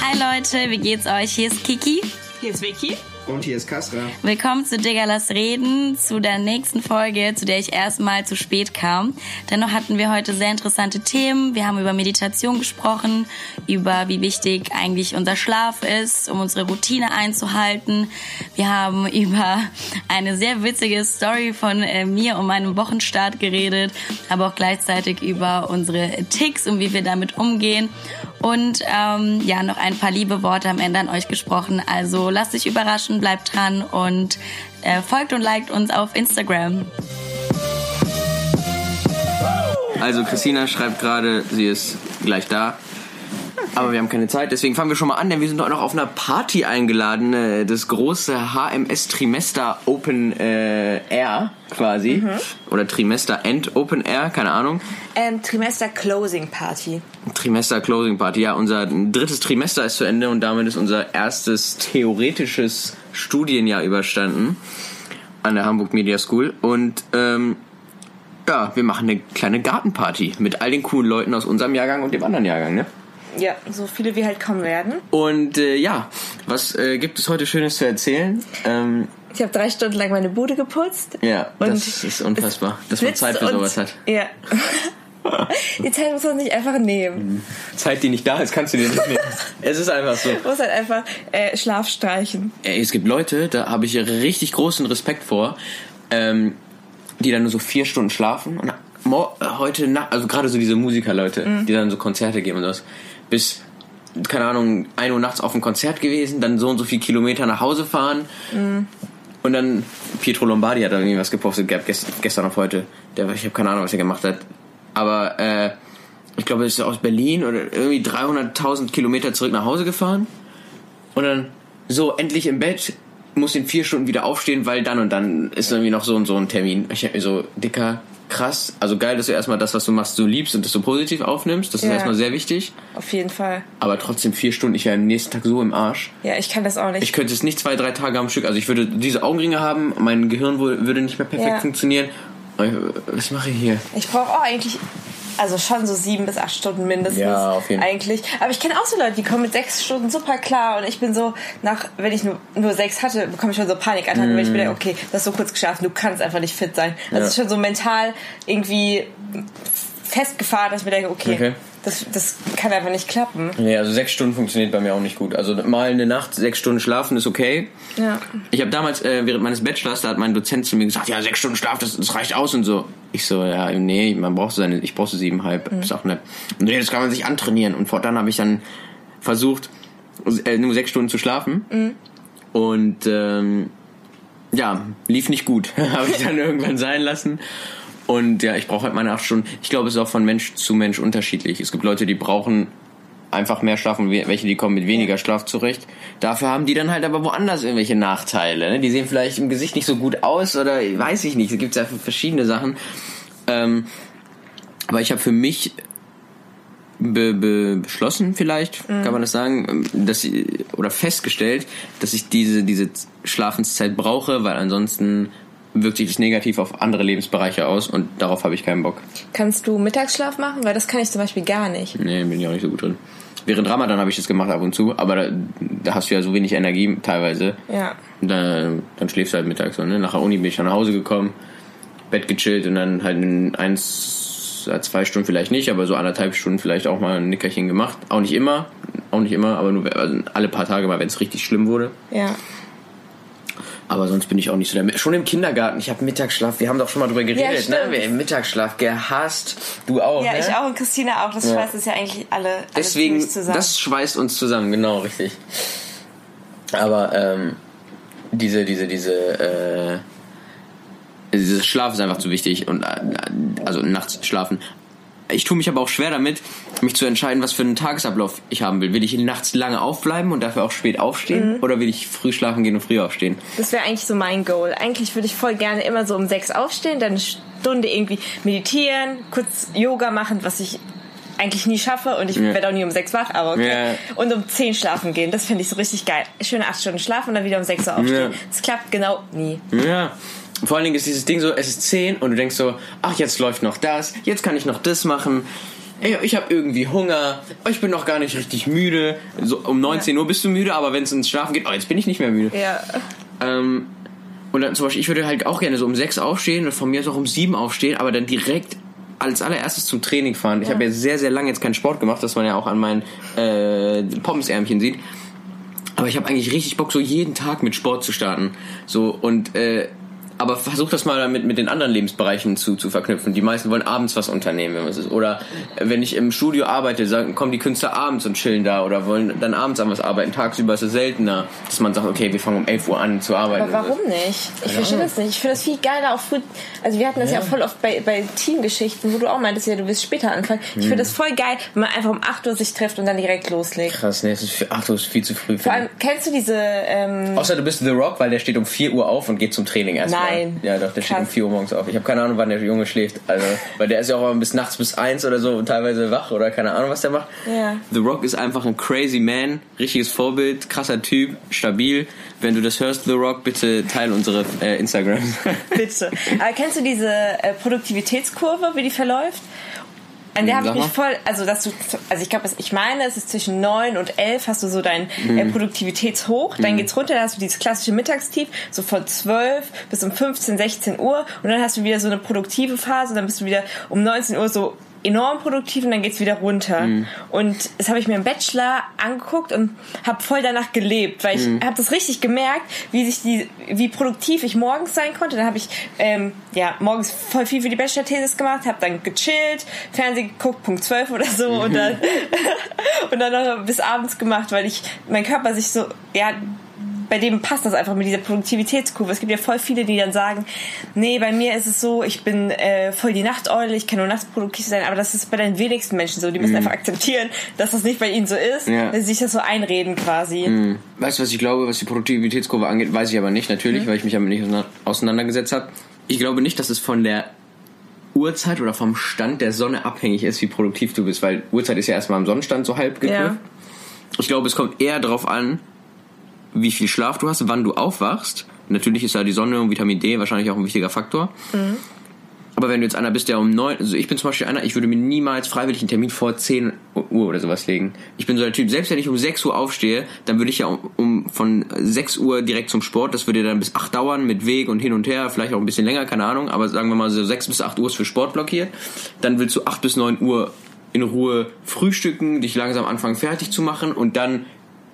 Hi Leute, wie geht's euch? Hier ist Kiki. Hier ist Vicky. Und hier ist Kasra. Willkommen zu Digga Lass Reden, zu der nächsten Folge, zu der ich erstmal zu spät kam. Dennoch hatten wir heute sehr interessante Themen. Wir haben über Meditation gesprochen, über wie wichtig eigentlich unser Schlaf ist, um unsere Routine einzuhalten. Wir haben über eine sehr witzige Story von äh, mir und meinem Wochenstart geredet, aber auch gleichzeitig über unsere Ticks und wie wir damit umgehen. Und ähm, ja, noch ein paar liebe Worte am Ende an euch gesprochen. Also lasst euch überraschen, bleibt dran und äh, folgt und liked uns auf Instagram. Also Christina schreibt gerade, sie ist gleich da. Aber wir haben keine Zeit, deswegen fangen wir schon mal an, denn wir sind heute noch auf einer Party eingeladen, äh, das große HMS Trimester Open äh, Air quasi. Oder Trimester End Open Air, keine Ahnung. Ähm, Trimester Closing Party. Trimester Closing Party, ja, unser drittes Trimester ist zu Ende und damit ist unser erstes theoretisches Studienjahr überstanden an der Hamburg Media School. Und ähm, ja, wir machen eine kleine Gartenparty mit all den coolen Leuten aus unserem Jahrgang und dem anderen Jahrgang, ne? Ja, so viele wie halt kommen werden. Und äh, ja, was äh, gibt es heute Schönes zu erzählen? Ähm, Ich habe drei Stunden lang meine Bude geputzt. ja, das ist unfassbar, dass man Zeit für sowas hat. Ja. Die Zeit muss man sich einfach nehmen. Zeit, die nicht da ist, kannst du dir nicht nehmen. es ist einfach so. Man muss halt einfach äh, Schlaf streichen. Ey, es gibt Leute, da habe ich richtig großen Respekt vor, ähm, die dann nur so vier Stunden schlafen und äh, heute Nacht, also gerade so diese Musikerleute, die dann so Konzerte geben und das, bis, keine Ahnung, 1 Uhr nachts auf ein Konzert gewesen, dann so und so viel Kilometer nach Hause fahren und dann Pietro Lombardi hat da irgendwie was gepostet gehabt, gest- gestern auf heute. Der, ich habe keine Ahnung, was er gemacht hat. Aber äh, ich glaube, er ist aus Berlin oder irgendwie 300.000 Kilometer zurück nach Hause gefahren. Und dann so endlich im Bett, muss in vier Stunden wieder aufstehen, weil dann und dann ist irgendwie noch so und so ein Termin. Ich hab mir so, dicker, krass. Also geil, dass du erstmal das, was du machst, so liebst und das so positiv aufnimmst. Das ist Ja. erstmal sehr wichtig. Auf jeden Fall. Aber trotzdem vier Stunden, ich wäre am nächsten Tag so im Arsch. Ja, ich kann das auch nicht. Ich könnte es nicht zwei, drei Tage am Stück. Also ich würde diese Augenringe haben, mein Gehirn würde nicht mehr perfekt Ja. funktionieren. Was mache ich hier? Ich brauche auch eigentlich, also schon so sieben bis acht Stunden mindestens. Ja, auf jeden Fall. Eigentlich. Aber ich kenne auch so Leute, die kommen mit sechs Stunden super klar und ich bin so, nach, wenn ich nur, nur sechs hatte, bekomme ich schon so Panikattacken, weil ich mir denke, okay, du hast so kurz geschlafen, du kannst einfach nicht fit sein. Also Mm. Ja. schon so mental irgendwie festgefahren, dass ich mir denke, okay, Okay. Das, das kann einfach nicht klappen. Nee, also sechs Stunden funktioniert bei mir auch nicht gut. Also mal eine Nacht, sechs Stunden schlafen ist okay. Ja. Ich habe damals, äh, während meines Bachelors, da hat mein Dozent zu mir gesagt, ja, sechs Stunden Schlaf, das, das reicht aus und so. Ich so, ja, nee, man braucht so seine, ich brauche so siebeneinhalb bis achteinhalb. Und nee, das kann man sich antrainieren. Und fortan habe ich dann versucht, äh, nur sechs Stunden zu schlafen. Und ähm, ja, lief nicht gut. habe ich dann irgendwann sein lassen. Und ja, ich brauche halt meine acht Stunden. Ich glaube, es ist auch von Mensch zu Mensch unterschiedlich. Es gibt Leute, die brauchen einfach mehr Schlaf und we- welche, die kommen mit weniger Schlaf zurecht. Dafür haben die dann halt aber woanders irgendwelche Nachteile. Ne? Die sehen vielleicht im Gesicht nicht so gut aus oder weiß ich nicht. Es gibt ja verschiedene Sachen. Ähm, aber ich habe für mich be be beschlossen, vielleicht kann man das sagen, dass ich, oder festgestellt, dass ich diese diese Schlafenszeit brauche, weil ansonsten wirkt sich das negativ auf andere Lebensbereiche aus und darauf habe ich keinen Bock. Kannst du Mittagsschlaf machen? Weil das kann ich zum Beispiel gar nicht. Nee, bin ich auch nicht so gut drin. Während Ramadan habe ich das gemacht ab und zu, aber da, da hast du ja so wenig Energie teilweise. Ja. Da, dann schläfst du halt mittags so, ne? Nach der Uni bin ich dann nach Hause gekommen, Bett gechillt und dann halt in eins, zwei Stunden vielleicht nicht, aber so anderthalb Stunden vielleicht auch mal ein Nickerchen gemacht. Auch nicht immer, auch nicht immer, aber nur also alle paar Tage mal, wenn es richtig schlimm wurde. Ja. Aber sonst bin ich auch nicht so der. Schon im Kindergarten, ich habe Mittagsschlaf, wir haben doch schon mal drüber geredet, ne? stimmt. Wir haben Mittagsschlaf gehasst. Du auch, Ja, ne? ich auch und Christina auch. Das Ja. schweißt es ja eigentlich alle, alle Deswegen, zusammen. das schweißt uns zusammen, genau, richtig. Aber ähm, diese, diese, diese, äh, dieses Schlaf ist einfach zu wichtig und äh, also nachts schlafen. Ich tue mich aber auch schwer damit, mich zu entscheiden, was für einen Tagesablauf ich haben will. Will ich nachts lange aufbleiben und dafür auch spät aufstehen? Mhm. Oder will ich früh schlafen gehen und früh aufstehen? Das wäre eigentlich so mein Goal. Eigentlich würde ich voll gerne immer so um sechs aufstehen, dann eine Stunde irgendwie meditieren, kurz Yoga machen, was ich eigentlich nie schaffe und ich Ja. werde auch nie um sechs wach, aber okay. Ja. Und um zehn schlafen gehen, das finde ich so richtig geil. Schöne acht Stunden schlafen und dann wieder um sechs Uhr aufstehen. Ja. Das klappt genau nie. Ja. Vor allen Dingen ist dieses Ding so, es ist 10 und du denkst so, ach, jetzt läuft noch das, jetzt kann ich noch das machen. ey, ich habe irgendwie Hunger, ich bin noch gar nicht richtig müde. So um 19 Uhr bist du müde, aber wenn es ins Schlafen geht, oh, jetzt bin ich nicht mehr müde. Ja. Ähm, und dann zum Beispiel, ich würde halt auch gerne so um 6 aufstehen und von mir aus auch um 7 aufstehen, aber dann direkt als allererstes zum Training fahren. Ich habe ja sehr, sehr lange jetzt keinen Sport gemacht, das man ja auch an meinen äh, Pommesärmchen sieht. Aber ich habe eigentlich richtig Bock, so jeden Tag mit Sport zu starten. So und äh, aber versuch das mal mit, mit den anderen Lebensbereichen zu, zu verknüpfen. Die meisten wollen abends was unternehmen, wenn es ist. Oder wenn ich im Studio arbeite, sagen, kommen die Künstler abends und chillen da oder wollen dann abends an was arbeiten. Tagsüber ist es seltener, dass man sagt, okay, wir fangen um 11 Uhr an zu arbeiten. Aber warum nicht? Ich verstehe das nicht. Ich finde das viel geiler auch früh. Also wir hatten das ja, ja voll oft bei, bei Teamgeschichten, wo du auch meintest, ja, du willst später anfangen. Ich finde das voll geil, wenn man einfach um 8 Uhr sich trifft und dann direkt loslegt. Krass, nee, es ist für 8 Uhr ist viel zu früh. Vor allem, kennst du diese... Ähm Außer du bist The Rock, weil der steht um 4 Uhr auf und geht zum Training erstmal. Nein. Ja, doch, der steht um 4 Uhr morgens auf. Ich habe keine Ahnung, wann der Junge schläft. Also, weil der ist ja auch bis nachts bis 1 oder so und teilweise wach oder keine Ahnung, was der macht. Ja. The Rock ist einfach ein crazy man, richtiges Vorbild, krasser Typ, stabil. Wenn du das hörst, The Rock, bitte teil unsere äh, Instagram. Bitte. Aber kennst du diese äh, Produktivitätskurve, wie die verläuft? An der habe ich mich voll, also dass du, also ich glaube, ich meine, es ist zwischen 9 und 11 hast du so dein Mhm. äh, Produktivitätshoch, dann geht's runter, dann hast du dieses klassische Mittagstief, so von 12 bis um 15, 16 Uhr. Und dann hast du wieder so eine produktive Phase, dann bist du wieder um 19 Uhr so enorm produktiv und dann geht's wieder runter. Mhm. Und das habe ich mir im Bachelor angeguckt und habe voll danach gelebt, weil ich Mhm. habe das richtig gemerkt, wie sich die, wie produktiv ich morgens sein konnte. Dann habe ich ähm, ja morgens voll viel für die Bachelor-Thesis gemacht, habe dann gechillt, Fernsehen geguckt, Punkt 12 oder so und dann und dann noch bis abends gemacht, weil ich mein Körper sich so ja bei dem passt das einfach mit dieser Produktivitätskurve. Es gibt ja voll viele, die dann sagen, nee, bei mir ist es so, ich bin äh, voll die Nachteule, ich kann nur nachts produktiv sein, aber das ist bei den wenigsten Menschen so. Die müssen einfach akzeptieren, dass das nicht bei ihnen so ist, Ja. dass sie sich das so einreden quasi. Hm. Weißt du, was ich glaube, was die Produktivitätskurve angeht, weiß ich aber nicht, natürlich, weil ich mich damit nicht auseinander- auseinandergesetzt habe. Ich glaube nicht, dass es von der Uhrzeit oder vom Stand der Sonne abhängig ist, wie produktiv du bist, weil Uhrzeit ist ja erstmal am Sonnenstand so halb geknüpft. Ja. Ich glaube, es kommt eher darauf an, wie viel Schlaf du hast, wann du aufwachst. Natürlich ist da die Sonne und Vitamin D wahrscheinlich auch ein wichtiger Faktor. Aber wenn du jetzt einer bist, der um neun, also ich bin zum Beispiel einer, ich würde mir niemals freiwillig einen Termin vor 10 Uhr oder sowas legen. Ich bin so der Typ, selbst wenn ich um 6 Uhr aufstehe, dann würde ich ja um, um von 6 Uhr direkt zum Sport, das würde dann bis 8 dauern mit Weg und hin und her, vielleicht auch ein bisschen länger, keine Ahnung, aber sagen wir mal so 6 bis 8 Uhr ist für Sport blockiert. Dann willst du 8 bis 9 Uhr in Ruhe frühstücken, dich langsam anfangen fertig zu machen und dann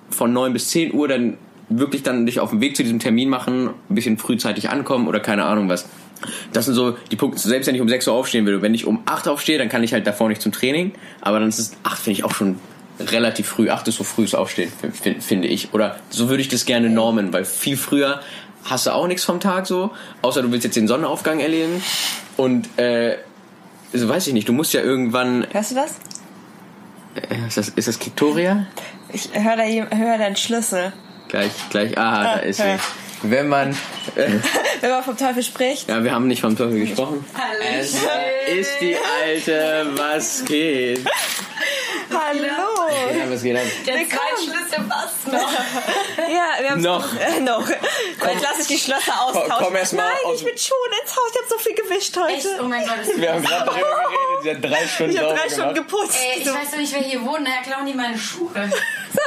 von 9 bis 10 Uhr dann wirklich dann dich auf den Weg zu diesem Termin machen, ein bisschen frühzeitig ankommen oder keine Ahnung was. Das sind so die Punkte, selbst wenn ich um 6 Uhr aufstehen will, wenn ich um 8 aufstehe, dann kann ich halt davor nicht zum Training, aber dann ist es 8 finde ich auch schon relativ früh, 8 ist so frühes Aufstehen, finde ich. Oder so würde ich das gerne normen, weil viel früher hast du auch nichts vom Tag so, außer du willst jetzt den Sonnenaufgang erleben und äh, so weiß ich nicht, du musst ja irgendwann, Hörst du das? äh, ist das, ist das Kiktoria? Ich höre da, hör da einen Schlüssel. Gleich, gleich, aha, da Ah, ist ja. sie. Wenn man, äh, Wenn man vom Teufel spricht. ja, wir haben nicht vom Teufel gesprochen. Es ist die alte, was geht? Hallo! Ja, was geht ab? Der. Schlüssel passt noch. Ja, wir haben Noch. Äh, noch. Jetzt lasse ich die Schlösser austauschen. komm erst mal Nein, aus- ich bin schon ins Haus. Ich habe so viel gewischt heute. Echt? Oh mein Gott. Das Wir haben gerade darüber geredet, sie hat drei Stunden Ich habe drei Stunden gemacht. geputzt. Ey, ich so, weiß doch nicht, wer hier wohnt. Daher klauen die meine Schuhe. so,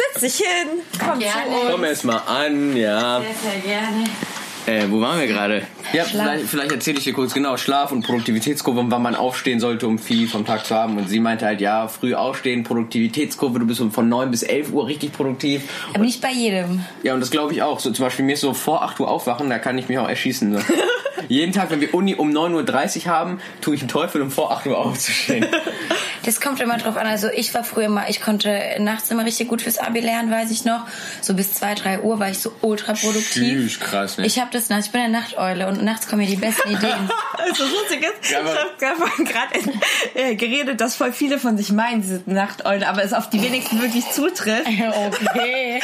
setz dich hin. Komm Gerne. zu uns. Komm erst mal an, ja. Sehr, sehr gerne. Äh, wo waren wir gerade? Ja, vielleicht, vielleicht erzähle ich dir kurz genau Schlaf und Produktivitätskurve und wann man aufstehen sollte, um viel vom Tag zu haben. Und sie meinte halt, ja, früh aufstehen, Produktivitätskurve, du bist von 9 bis 11 Uhr richtig produktiv. Aber nicht bei jedem. Ja, und das glaube ich auch. So, zum Beispiel mir ist so vor 8 Uhr aufwachen, da kann ich mich auch erschießen. So. Jeden Tag, wenn wir Uni um 9.30 Uhr haben, tue ich einen Teufel, um vor 8 Uhr aufzustehen. Das kommt immer drauf an. Also ich war früher immer, ich konnte nachts immer richtig gut fürs Abi lernen, weiß ich noch. So bis 2, 3 Uhr war ich so ultra produktiv. Tschüss, krass, ne? Ich habe das nachts, ich bin eine Nachteule und nachts kommen mir die besten Ideen. Also das ist, Ja, aber- ich habe gerade äh, geredet, dass voll viele von sich meinen, sie sind Nachteule, aber es auf die wenigsten wirklich zutrifft. okay.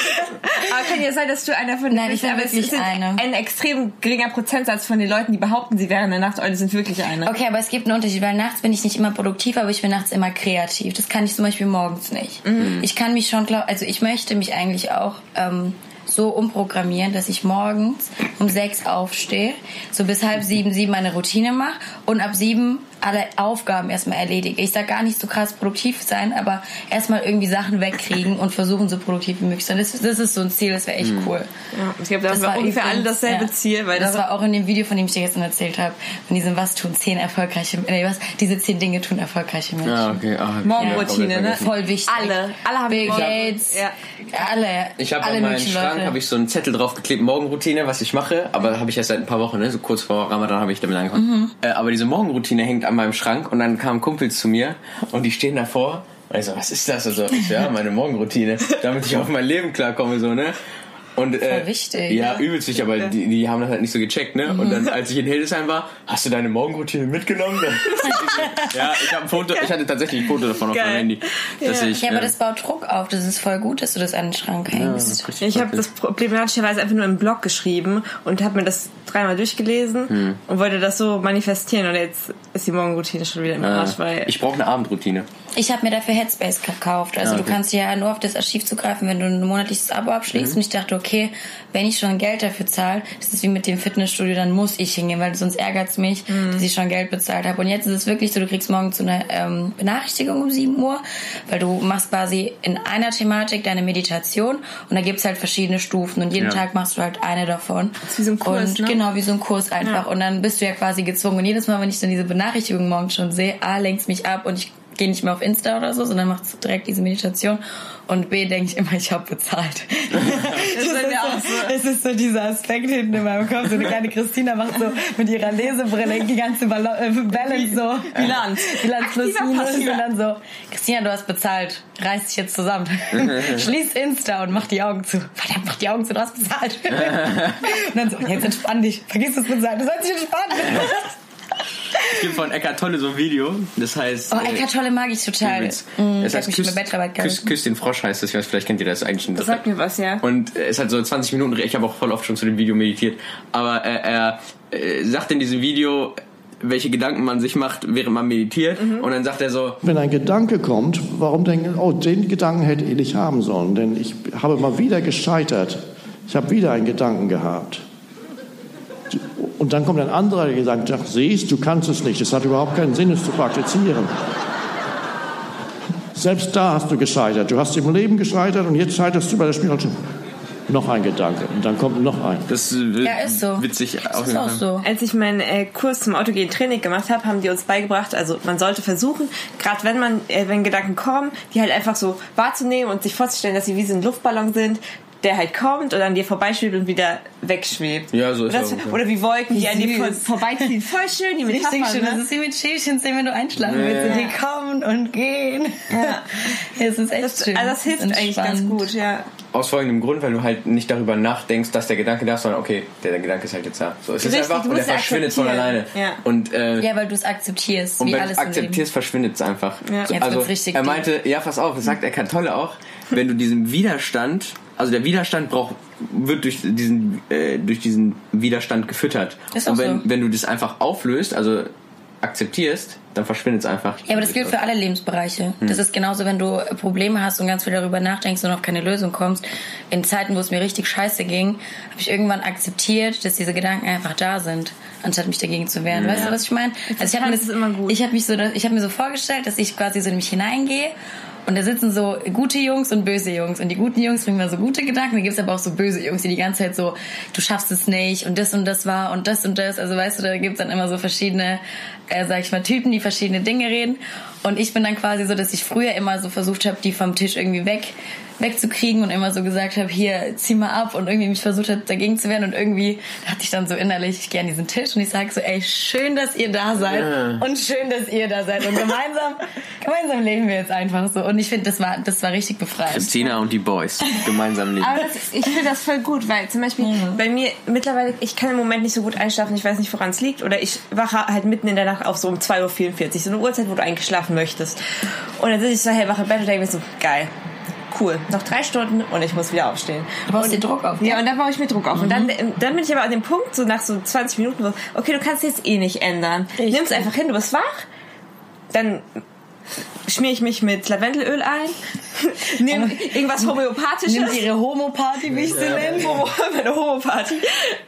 Aber kann ja sein, dass du einer von Nein, ich bin aber es wirklich sind eine. Ein extrem geringer Prozentsatz von den Leuten, die behaupten, sie wären eine Nachteule, sind wirklich eine. Okay, aber es gibt einen Unterschied, weil nachts bin ich nicht immer produktiv, aber ich bin nachts immer kreativ. Das kann ich zum Beispiel morgens nicht. Ich kann mich schon, glaub, also ich möchte mich eigentlich auch ähm, so umprogrammieren, dass ich morgens um sechs aufstehe, so bis halb sieben, sieben meine Routine mache und ab sieben alle Aufgaben erstmal erledige. Ich sag gar nicht so krass produktiv sein, aber erstmal irgendwie Sachen wegkriegen und versuchen, so produktiv wie möglich zu sein. Das, das ist so ein Ziel, das wäre echt cool. Ja, ich glaube, das, war ungefähr alle dasselbe ja. Ziel, weil das, das, war auch in dem Video, von dem ich dir gestern erzählt habe, von diesem Was tun zehn erfolgreiche, nee, was, diese zehn Dinge tun erfolgreiche Menschen. Okay. Ah, ich Morgenroutine, komplett ne? Voll wichtig. Alle. Alle haben Bill Gates, Ja. Alle, Ich habe an meinen Schrank habe ich so einen Zettel draufgeklebt, Morgenroutine, was ich mache, aber habe ich erst seit ein paar Wochen, ne? so kurz vor Ramadan habe ich damit angefangen. Mhm. Äh, aber diese Morgenroutine hängt an meinem Schrank und dann kamen Kumpels zu mir und die stehen davor und ich so, was ist das? Also, ich ja, meine Morgenroutine, damit ich auf mein Leben klarkomme, so, ne? Und, äh, Voll wichtig. Ja, übelst wichtig, aber die, die haben das halt nicht so gecheckt, ne? Und dann, als ich in Hildesheim war, hast du deine Morgenroutine mitgenommen? ja, ich habe ein Foto, ich hatte tatsächlich ein Foto davon auf Geil. meinem Handy. Dass Ja. ich, Ja, aber äh, das baut Druck auf. Das ist voll gut, dass du das an den Schrank hängst. richtig Ich habe das problematischerweise einfach nur im Blog geschrieben und habe mir das dreimal durchgelesen Hm. und wollte das so manifestieren und jetzt ist die Morgenroutine schon wieder im Arsch, weil ich brauche eine Abendroutine. Ich habe mir dafür Headspace gekauft. Also Ah, du okay. kannst ja nur auf das Archiv zugreifen, wenn du ein monatliches Abo abschließt. Mhm. Und ich dachte, okay, wenn ich schon Geld dafür zahle, das ist wie mit dem Fitnessstudio, dann muss ich hingehen, weil sonst ärgert es mich, Mhm. dass ich schon Geld bezahlt habe. Und jetzt ist es wirklich so, du kriegst morgen so eine ähm, Benachrichtigung um 7 Uhr, weil du machst quasi in einer Thematik deine Meditation und da gibt's halt verschiedene Stufen und jeden Ja. Tag machst du halt eine davon. ist wie so ein Kurs, und ne? Genau, wie so ein Kurs einfach. Und dann bist du ja quasi gezwungen. Und jedes Mal, wenn ich dann diese Benachrichtigung morgens schon sehe, A, lenkt mich ab und ich gehe nicht mehr auf Insta oder so, sondern machst direkt diese Meditation. Und B, denke ich immer, ich habe bezahlt. das, ist so, das ist so dieser Aspekt hinten in meinem Kopf. So eine kleine Christina macht so mit ihrer Lesebrille die ganze Ball äh, Balance so. Bilanz. Bilanz plus minus. Und dann so, Christina, du hast bezahlt. Reiß dich jetzt zusammen. Schließ Insta und mach die Augen zu. Verdammt, mach die Augen zu, du hast bezahlt. und dann so, jetzt entspann dich. Vergiss das bezahlt. Du sollst dich entspannen. Es gibt von Eckart Tolle so ein Video, das heißt... Oh, äh, Eckart Tolle mag ich total. übelst. Mm, der heißt hat mich Küss, mit Bachelorarbeit Küss, gehalten. Küss den Frosch heißt das, ich weiß, vielleicht kennt ihr das eigentlich schon. das sagt mir was, ja. Und äh, es hat so 20 Minuten, ich habe auch voll oft schon zu dem Video meditiert, aber äh, er äh, sagt in diesem Video, welche Gedanken man sich macht, während man meditiert. Mhm. Und dann sagt er so, Wenn ein Gedanke kommt, warum denken, oh, den Gedanken hätte ich nicht haben sollen, denn ich habe mal wieder gescheitert. Ich habe wieder einen Gedanken gehabt. Und dann kommt ein anderer Gedanke, sagt, siehst, du kannst es nicht, es hat überhaupt keinen Sinn, es zu praktizieren. Selbst da hast du gescheitert. Du hast im Leben gescheitert und jetzt scheiterst du bei der Spiritualität. Noch ein Gedanke und dann kommt noch ein. das Ja, ist so. witzig Das ist auch so. Als ich meinen äh, Kurs zum autogenen Training gemacht habe, haben die uns beigebracht, also man sollte versuchen, gerade wenn man, äh, wenn Gedanken kommen, die halt einfach so wahrzunehmen und sich vorzustellen, dass sie wie so ein Luftballon sind, der halt kommt und an dir vorbeischwebt und wieder wegschwebt. Ja, so ist das, auch, ja. Oder wie Wolken, die an dir vor, vorbeiziehen. Voll schön, die Metaphern. Richtig schön. Das Ne? ist wie mit Schäfchen, wenn du einschlafen willst. Und die kommen und gehen. Ja. Es ist echt Das, schön. also das hilft ist eigentlich ganz gut, ja. Aus folgendem Grund, weil du halt nicht darüber nachdenkst, dass der Gedanke da ist, sondern okay, der, der Gedanke ist halt jetzt da. So, es ist Richtig, einfach du und der ja verschwindet von alleine. Ja. Und, äh, Ja, weil du es akzeptierst, und wie wenn du alles es akzeptierst, verschwindet es einfach. Ja. So, Jetzt also er meinte, ja, pass auf, das sagt Eckhart Tolle auch, wenn du diesen Widerstand, also der Widerstand braucht, wird durch diesen, äh, durch diesen Widerstand gefüttert. Ist und wenn, so. wenn du das einfach auflöst, also akzeptierst, dann verschwindet es einfach. Ja, aber das gilt für alle Lebensbereiche. Hm. Das ist genauso, wenn du Probleme hast und ganz viel darüber nachdenkst und auf keine Lösung kommst. In Zeiten, wo es mir richtig scheiße ging, habe ich irgendwann akzeptiert, dass diese Gedanken einfach da sind, anstatt mich dagegen zu wehren. Weißt du, was ich meine? Also ich habe mir, Das ist immer gut. ich habe mich so, ich habe mir so vorgestellt, dass ich quasi so in mich hineingehe. Und da sitzen so gute Jungs und böse Jungs. Und die guten Jungs bringen mir so gute Gedanken. Da gibt's aber auch so böse Jungs, die die ganze Zeit so, du schaffst es nicht und das und das war und das und das. Also weißt du, da gibt's dann immer so verschiedene, äh, sag ich mal, Typen, die verschiedene Dinge reden. Und ich bin dann quasi so, dass ich früher immer so versucht habe, die vom Tisch irgendwie weg wegzukriegen und immer so gesagt habe, hier, zieh mal ab und irgendwie mich versucht hat, dagegen zu wehren und irgendwie dachte ich dann so innerlich, ich gehe an diesen Tisch und ich sage so, ey, schön, dass ihr da seid und schön, dass ihr da seid und gemeinsam, gemeinsam leben wir jetzt einfach so und ich finde, das war, das war richtig befreiend. Christina und die Boys gemeinsam leben. Aber das, ich finde das voll gut, weil zum Beispiel bei mir mittlerweile, ich kann im Moment nicht so gut einschlafen, ich weiß nicht, woran es liegt. Oder ich wache halt mitten in der Nacht auf so um 2.44 Uhr, so eine Uhrzeit, wo du eigentlich schlafen möchtest. Und dann sitze ich so hellwach im Bett und denke mir so, geil. Cool, noch drei Stunden und ich muss wieder aufstehen. Du baust dir Druck auf, Ja, gell? und dann baue ich mir Druck auf. Und dann, dann bin ich aber an dem Punkt, so nach so 20 Minuten, wo, okay, du kannst jetzt eh nicht ändern. Nimm es einfach hin, du bist wach. Dann schmiere ich mich mit Lavendelöl ein, Nimm irgendwas Homöopathisches. Nimmt ihre Homo-Party, wie ich sie nenne. Homo, meine Homopathie.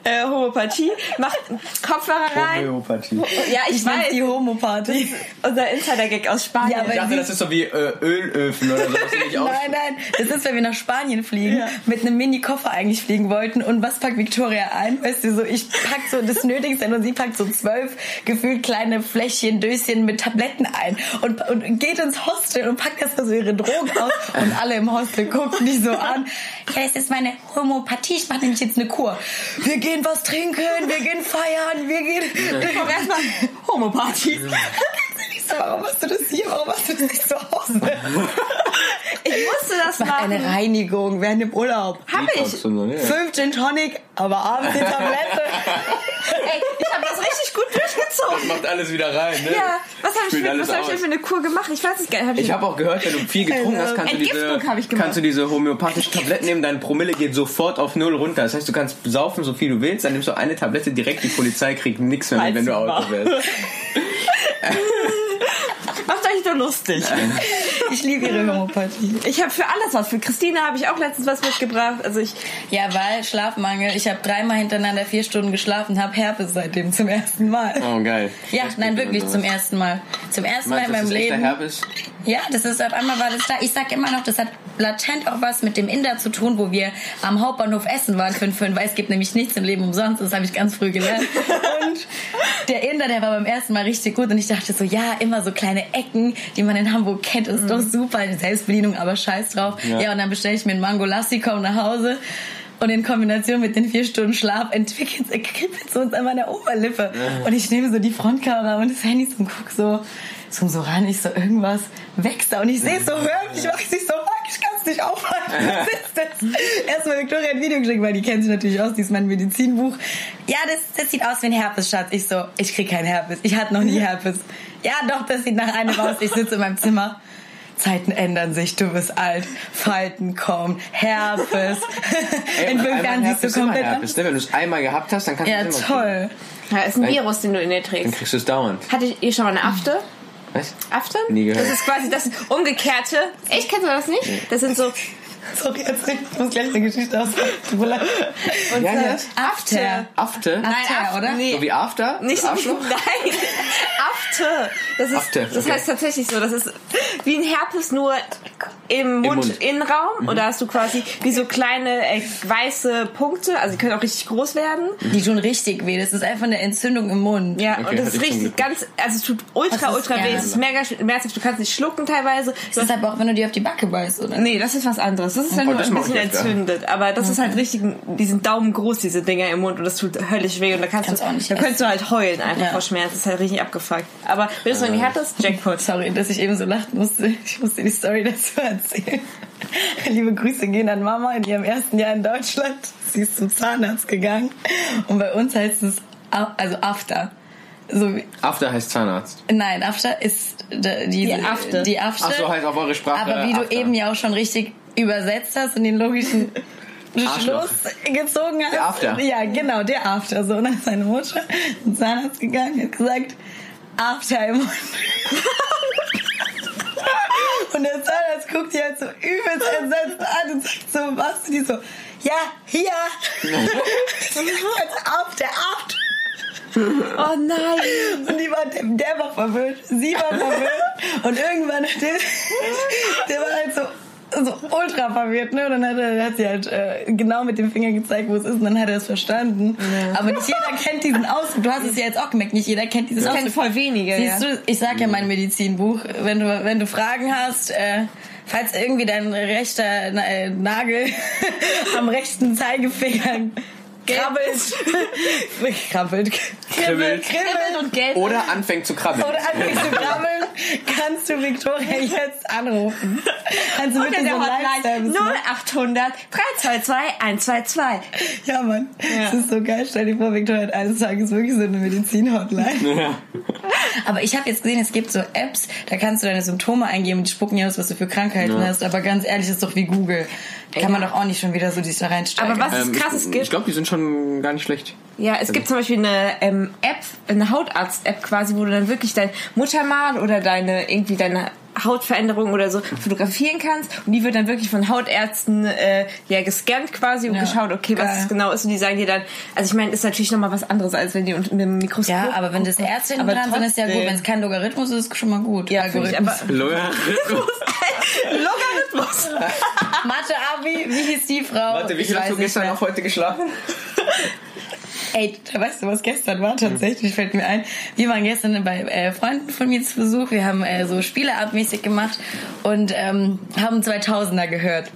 Äh, Homopathie. Macht Kopfhörer rein. Homöopathie. Ja, ich, Ich weiß. die Homo-Party. Unser Insider-Gag aus Spanien. Ja, aber Ich dachte, das ist so wie äh, Ölöfen oder so, was du nicht aus. Nein, nein, das ist, wenn wir nach Spanien fliegen, mit einem Mini-Koffer eigentlich fliegen wollten. Und was packt Victoria ein? Weißt du, so ich pack so das Nötigste und sie packt so zwölf gefühlt kleine Fläschchen, Döschen mit Tabletten ein und, und geht ins Hostel und packt das so ihre Drogen aus und alle im Hostel gucken die so an. Ja, es ist meine Homopathie, ich mache nämlich jetzt eine Kur. Wir gehen was trinken, wir gehen feiern, wir gehen... erstmal Homopartys. Ich warum hast du das hier? Warum hast du das nicht zu Hause? Ich musste das Mach eine machen. Reinigung während dem Urlaub. Hab ich. Fünf Gin Tonic, aber abends die Tablette. Ey, ich habe das richtig gut durchgezogen. Macht alles wieder rein, ne? Ja, was habe ich, für- was hab ich denn für eine Kur gemacht? Ich weiß es gar nicht. Hab Ich habe auch gehört, wenn du viel getrunken hast, kannst du, diese, ich kannst du diese homöopathischen Tabletten nehmen, deine Promille geht sofort auf null runter. Das heißt, du kannst saufen, so viel du willst, dann nimmst du eine Tablette direkt, die Polizei kriegt nichts mehr, mit, wenn du. Auto wärst. Doch lustig. Ich liebe ihre Homopathie. Ich habe für alles was. Für Christine habe ich auch letztens was mitgebracht. Also ich Ja, weil Schlafmangel. Ich habe dreimal hintereinander vier Stunden geschlafen, habe Herpes seitdem zum ersten Mal. Oh, geil. Ja, Das nein, wirklich zum ersten Mal. Zum ersten Mal Meinst in du, das meinem ist Leben. Herpes? Ja, das ist auf einmal war das da. Ich sag immer noch, das hat latent auch was mit dem Inder zu tun, wo wir am Hauptbahnhof essen waren für einen Fünf, weil es gibt nämlich nichts im Leben umsonst. Das habe ich ganz früh gelernt. Und der Inder, der war beim ersten Mal richtig gut und ich dachte so, ja, immer so kleine Ecken, die man in Hamburg kennt, ist doch super. Selbstbedienung, aber scheiß drauf. Ja, und dann bestelle ich mir einen Mango Lassi, komm nach Hause. Und in Kombination mit den vier Stunden Schlaf entwickelt so uns an meiner Oberlippe. Und ich nehme so die Frontkamera und das Handy so und guck so, zoom so ran, ich so, irgendwas wächst da. Und ich sehe es so hörlich, mach ich so, fuck, ich kann es nicht aufhalten. Was ist das? Erstmal Victoria ein Video geschickt, weil die kennt sich natürlich aus, die ist mein Medizinbuch. Ja, das, das sieht aus wie ein Herpes, Schatz. Ich so, ich krieg kein Herpes. Ich hatte noch nie Herpes. Ja, doch, das sieht nach einem aus. Ich sitze in meinem Zimmer. Zeiten ändern sich, du bist alt, Falten kommen, Herpes. Ey, in fünf Jahren siehst du komplett Herpes, ne? Wenn du es einmal gehabt hast, dann kannst Ja, du es immer kriegen. toll. Ja, ist ein Weil- Virus, den du in dir Dann trägst. kriegst du es dauernd. Hattet ihr schon mal eine Afte? Was? Aften? Nie gehört. Das ist quasi das umgekehrte. Echt, kennst du das nicht? Das sind so Sorry, jetzt ich muss gleich eine Geschichte aus. Tut mir leid. und Ja, äh, ja. After. Afte? Nein, After, After, oder? Nee. So wie After? Nicht Das so, Arschloch? nein, Afte. Das, ist, Afte, das okay. heißt tatsächlich so. Das ist wie ein Herpes nur im Mund. Mundinnenraum. Und da hast du quasi wie so kleine äh, weiße Punkte. Also die können auch richtig groß werden. Die tun richtig weh. Das ist einfach eine Entzündung im Mund. Ja, Okay, und das ist richtig ganz, also es tut ultra, ultra weh. Es ist mega schmerzhaft. Du kannst nicht schlucken teilweise. Das ist aber auch, wenn du dir auf die Backe beißt, oder? Nee, das ist was anderes. Das ist ja Oh, nur ein bisschen entzündet. Aber das ist halt richtig, die sind daumengroß, diese Dinger im Mund. Und das tut höllisch weh. Und da kannst, Kannst du, auch nicht da essen. könntest du halt heulen einfach Ja. vor Schmerz. Das ist halt richtig abgefuckt. Aber willst du Äh. sagen, die hattest? Jackpot. Sorry, dass ich eben so lachen musste. Ich musste die Story dazu erzählen. Liebe Grüße gehen an Mama in ihrem ersten Jahr in Deutschland. Sie ist zum Zahnarzt gegangen. Und bei uns heißt es, also After. So After heißt Zahnarzt. nein, After ist die, die, Die Afte. Die Afte. Ach so, heißt auf eure Sprache Aber wie du After. eben ja auch schon richtig übersetzt hast und den logischen. Schluss gezogen hast. Der After. Ja, genau, der After. So, und dann ist seine Mutter zum Zahnarzt gegangen und hat gesagt, After im Mund. Und der Zahnarzt guckt die halt so übelst entsetzt an und sagt so, was? Und die so, ja, hier. Als After, After. Oh nein. Und die war, der, der war verwirrt, sie war verwirrt und irgendwann der, der war halt so so ultra verwirrt, ne? Und dann hat, er, hat sie halt äh, genau mit dem Finger gezeigt, wo es ist, und dann hat er es verstanden. Aber nicht jeder kennt diesen Ausdruck. Du hast es ja jetzt auch gemerkt, nicht jeder kennt diesen Das Ausdruck. kennen voll wenige. Siehst ja. du, ich sag ja mein Medizinbuch, wenn du, wenn du Fragen hast, äh, falls irgendwie dein rechter äh, Nagel am rechten Zeigefinger krabbelt, krabbelt, Kribbelt. kribbelt und gelb. Oder anfängt zu krabbeln. oder anfängst zu krabbeln, kannst du Victoria jetzt anrufen. Kannst du der so Hotline Live-Service machen? 0800 322 122. Ja, Mann. Das ist so geil. Stell dir vor, Victoria hat eines Tages wirklich so eine Medizin-Hotline. Ja. Aber ich habe jetzt gesehen, es gibt so Apps, da kannst du deine Symptome eingeben und die spucken dir aus, was du für Krankheiten Ja. hast. Aber ganz ehrlich, das ist doch wie Google. Kann man doch auch nicht schon wieder so dich da reinsteigen. Aber was Ähm, krasses ich gibt. ich glaube, die sind schon gar nicht schlecht. Ja, es gibt zum Beispiel eine ähm, App, eine Hautarzt-App quasi, wo du dann wirklich dein Muttermal oder deine irgendwie deine Hautveränderungen oder so fotografieren kannst und die wird dann wirklich von Hautärzten äh, ja gescannt quasi und Ja, geschaut, okay, was es genau ist und die sagen dir dann, also ich meine, ist natürlich nochmal was anderes, als wenn die unter mit dem Mikroskop Ja, aber wenn das hinten Aber dran sind, ist ja gut. Wenn es kein Logarithmus ist, ist schon mal gut. ja, ich, aber Logarithmus. Logarithmus. Mathe Abi, wie hieß die Frau? Warte, wie viel hast du gestern auf heute geschlafen? Ey, da weißt du, was gestern war tatsächlich, fällt mir ein. Wir waren gestern bei äh, Freunden von mir zu Besuch. Wir haben äh, so Spieleabmäßig gemacht und ähm, haben 2000er gehört.